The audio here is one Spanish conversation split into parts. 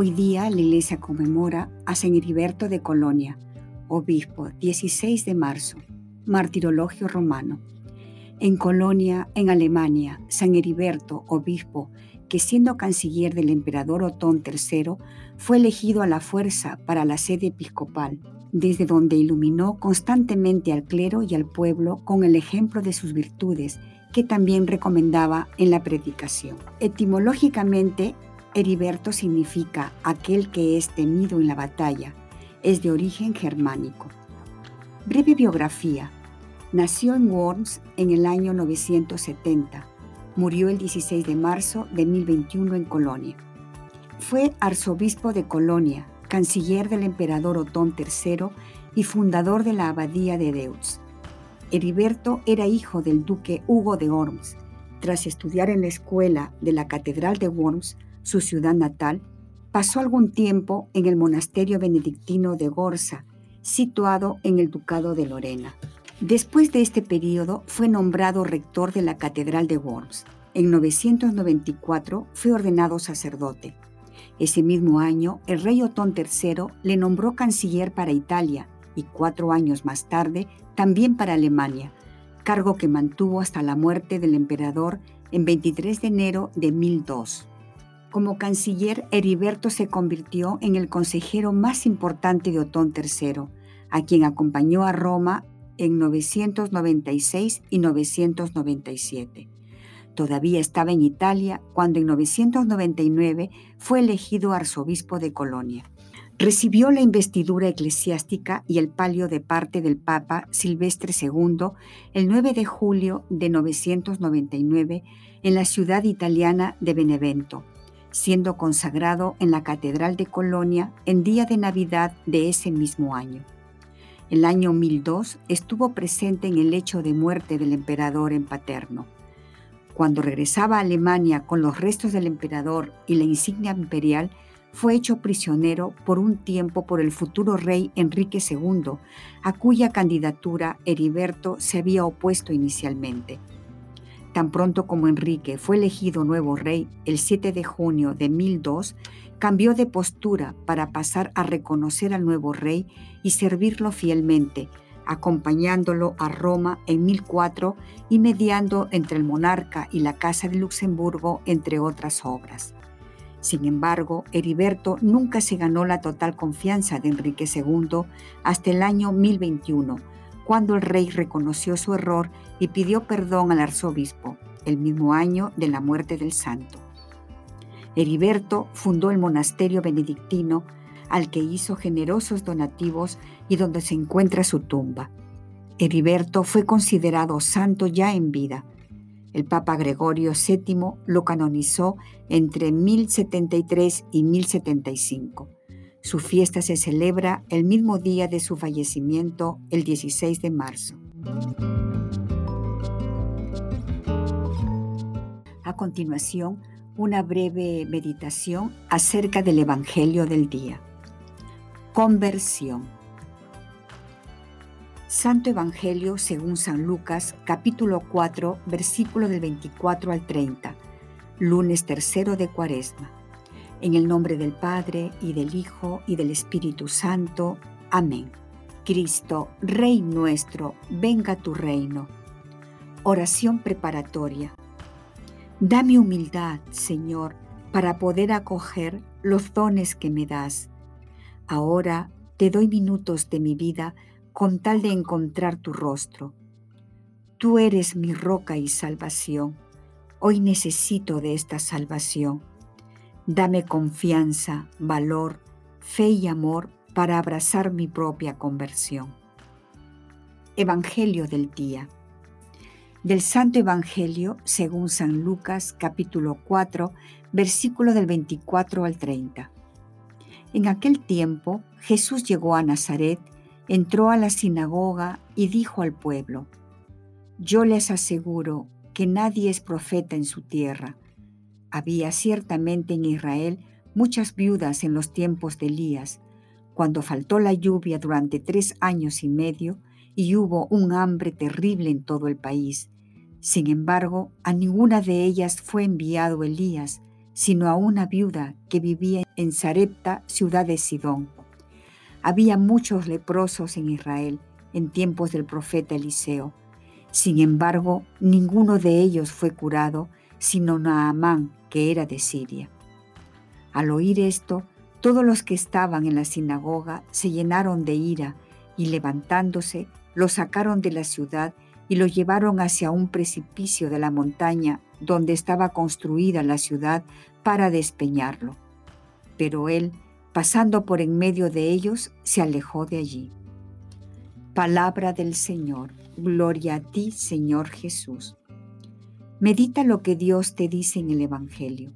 Hoy día la iglesia conmemora a San Heriberto de Colonia, obispo 16 de marzo, martirologio romano. En Colonia, en Alemania, San Heriberto, obispo, que siendo canciller del emperador Otón III, fue elegido a la fuerza para la sede episcopal, desde donde iluminó constantemente al clero y al pueblo con el ejemplo de sus virtudes, que también recomendaba en la predicación. Etimológicamente, Heriberto significa aquel que es temido en la batalla. Es de origen germánico. Breve biografía. Nació en Worms en el año 970. Murió el 16 de marzo de 1021 en Colonia. Fue arzobispo de Colonia, canciller del emperador Otón III y fundador de la abadía de Deutz. Heriberto era hijo del duque Hugo de Worms. Tras estudiar en la escuela de la Catedral de Worms, su ciudad natal, pasó algún tiempo en el monasterio benedictino de Gorza, situado en el Ducado de Lorena. Después de este periodo fue nombrado rector de la Catedral de Worms. En 994 fue ordenado sacerdote. Ese mismo año, el rey Otón III le nombró canciller para Italia y cuatro años más tarde también para Alemania, cargo que mantuvo hasta la muerte del emperador en 23 de enero de 1002. Como canciller, Heriberto se convirtió en el consejero más importante de Otón III, a quien acompañó a Roma en 996 y 997. Todavía estaba en Italia cuando en 999 fue elegido arzobispo de Colonia. Recibió la investidura eclesiástica y el palio de parte del Papa Silvestre II el 9 de julio de 999 en la ciudad italiana de Benevento siendo consagrado en la Catedral de Colonia en día de Navidad de ese mismo año. El año 1002 estuvo presente en el hecho de muerte del emperador en Paterno. Cuando regresaba a Alemania con los restos del emperador y la insignia imperial, fue hecho prisionero por un tiempo por el futuro rey Enrique II, a cuya candidatura Heriberto se había opuesto inicialmente. Tan pronto como Enrique fue elegido nuevo rey el 7 de junio de 1002, cambió de postura para pasar a reconocer al nuevo rey y servirlo fielmente, acompañándolo a Roma en 1004 y mediando entre el monarca y la Casa de Luxemburgo, entre otras obras. Sin embargo, Heriberto nunca se ganó la total confianza de Enrique II hasta el año 1021, cuando el rey reconoció su error y pidió perdón al arzobispo, el mismo año de la muerte del santo. Heriberto fundó el monasterio benedictino al que hizo generosos donativos y donde se encuentra su tumba. Heriberto fue considerado santo ya en vida. El Papa Gregorio VII lo canonizó entre 1073 y 1075. Su fiesta se celebra el mismo día de su fallecimiento, el 16 de marzo. A continuación, una breve meditación acerca del Evangelio del día. Conversión. Santo Evangelio según San Lucas, capítulo 4, versículo del 24 al 30, lunes tercero de Cuaresma. En el nombre del Padre y del Hijo y del Espíritu Santo. Amén. Cristo, Rey nuestro, venga tu reino. Oración preparatoria. Dame humildad, Señor, para poder acoger los dones que me das. Ahora te doy minutos de mi vida con tal de encontrar tu rostro. Tú eres mi roca y salvación. Hoy necesito de esta salvación. Dame confianza, valor, fe y amor para abrazar mi propia conversión. Evangelio del día. Del Santo Evangelio según San Lucas capítulo 4, versículo del 24 al 30. En aquel tiempo Jesús llegó a Nazaret, entró a la sinagoga y dijo al pueblo, Yo les aseguro que nadie es profeta en su tierra. Había ciertamente en Israel muchas viudas en los tiempos de Elías, cuando faltó la lluvia durante tres años y medio y hubo un hambre terrible en todo el país. Sin embargo, a ninguna de ellas fue enviado Elías, sino a una viuda que vivía en Sarepta, ciudad de Sidón. Había muchos leprosos en Israel en tiempos del profeta Eliseo. Sin embargo, ninguno de ellos fue curado, sino Naamán, que era de Siria. Al oír esto, todos los que estaban en la sinagoga se llenaron de ira y levantándose, lo sacaron de la ciudad y lo llevaron hacia un precipicio de la montaña donde estaba construida la ciudad para despeñarlo. Pero él, pasando por en medio de ellos, se alejó de allí. Palabra del Señor. Gloria a ti, Señor Jesús. Medita lo que Dios te dice en el Evangelio.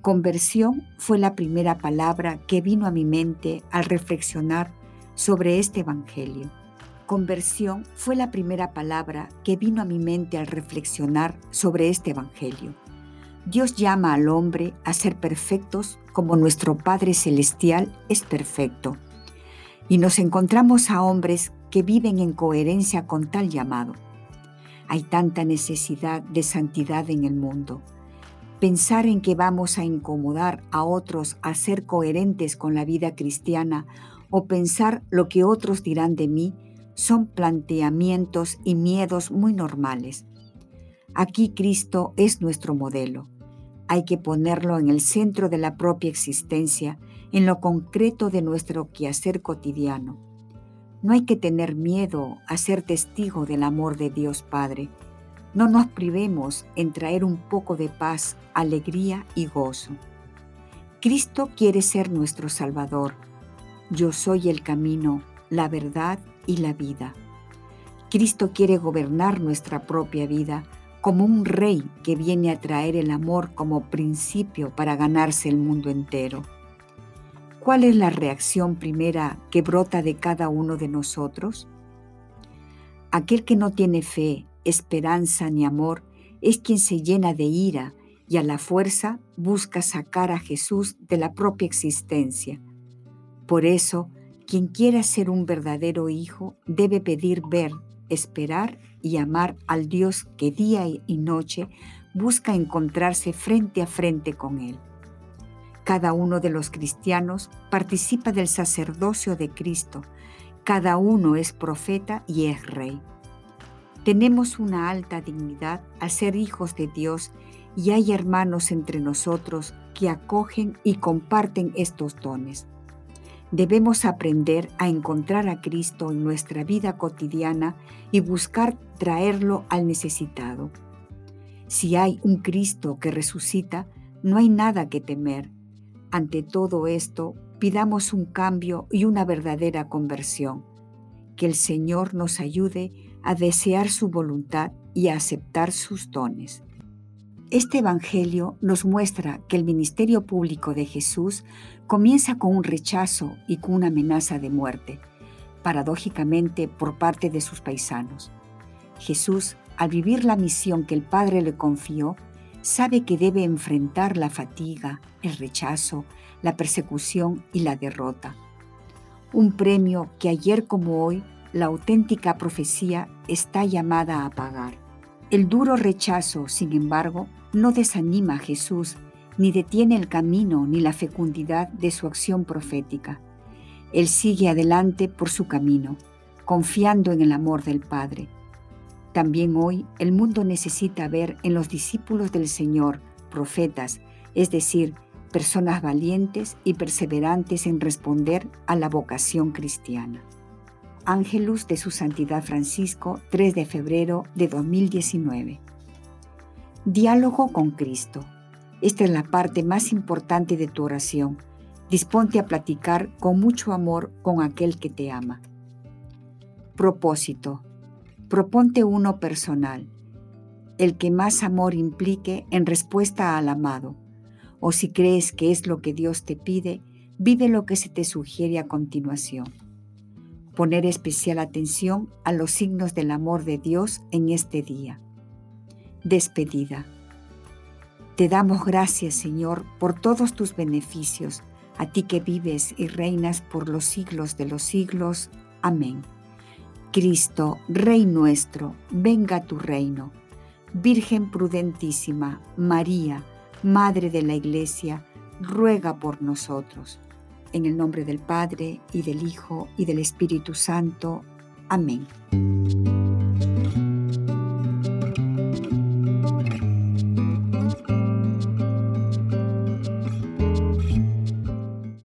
Conversión fue la primera palabra que vino a mi mente al reflexionar sobre este Evangelio. Conversión fue la primera palabra que vino a mi mente al reflexionar sobre este Evangelio. Dios llama al hombre a ser perfectos como nuestro Padre Celestial es perfecto. Y nos encontramos a hombres que viven en coherencia con tal llamado. Hay tanta necesidad de santidad en el mundo. Pensar en que vamos a incomodar a otros a ser coherentes con la vida cristiana o pensar lo que otros dirán de mí son planteamientos y miedos muy normales. Aquí Cristo es nuestro modelo. Hay que ponerlo en el centro de la propia existencia, en lo concreto de nuestro quehacer cotidiano. No hay que tener miedo a ser testigo del amor de Dios Padre. No nos privemos en traer un poco de paz, alegría y gozo. Cristo quiere ser nuestro Salvador. Yo soy el camino, la verdad y la vida. Cristo quiere gobernar nuestra propia vida como un rey que viene a traer el amor como principio para ganarse el mundo entero. ¿Cuál es la reacción primera que brota de cada uno de nosotros? Aquel que no tiene fe, esperanza ni amor es quien se llena de ira y a la fuerza busca sacar a Jesús de la propia existencia. Por eso, quien quiera ser un verdadero hijo debe pedir ver, esperar y amar al Dios que día y noche busca encontrarse frente a frente con Él. Cada uno de los cristianos participa del sacerdocio de Cristo. Cada uno es profeta y es rey. Tenemos una alta dignidad al ser hijos de Dios y hay hermanos entre nosotros que acogen y comparten estos dones debemos aprender a encontrar a Cristo en nuestra vida cotidiana y buscar traerlo al necesitado. Si hay un Cristo que resucita, no hay nada que temer. Ante todo esto, pidamos un cambio y una verdadera conversión. Que el Señor nos ayude a desear su voluntad y a aceptar sus dones. Este Evangelio nos muestra que el ministerio público de Jesús comienza con un rechazo y con una amenaza de muerte, paradójicamente por parte de sus paisanos. Jesús, al vivir la misión que el Padre le confió, sabe que debe enfrentar la fatiga, el rechazo, la persecución y la derrota. Un premio que ayer como hoy la auténtica profecía está llamada a pagar. El duro rechazo, sin embargo, no desanima a Jesús, ni detiene el camino ni la fecundidad de su acción profética. Él sigue adelante por su camino, confiando en el amor del Padre. También hoy el mundo necesita ver en los discípulos del Señor profetas, es decir, personas valientes y perseverantes en responder a la vocación cristiana. Ángelus de su Santidad Francisco, 3 de febrero de 2019. Diálogo con Cristo. Esta es la parte más importante de tu oración. Disponte a platicar con mucho amor con aquel que te ama. Propósito. Proponte uno personal, el que más amor implique en respuesta al amado. O si crees que es lo que Dios te pide, Vive lo que se te sugiere a continuación. Poner especial atención a los signos del amor de Dios en este día. Despedida. Te damos gracias, Señor, por todos tus beneficios, a ti que vives y reinas por los siglos de los siglos. Amén. Cristo, Rey nuestro, venga tu reino. Virgen prudentísima, María, Madre de la Iglesia, ruega por nosotros. En el nombre del Padre, y del Hijo, y del Espíritu Santo. Amén.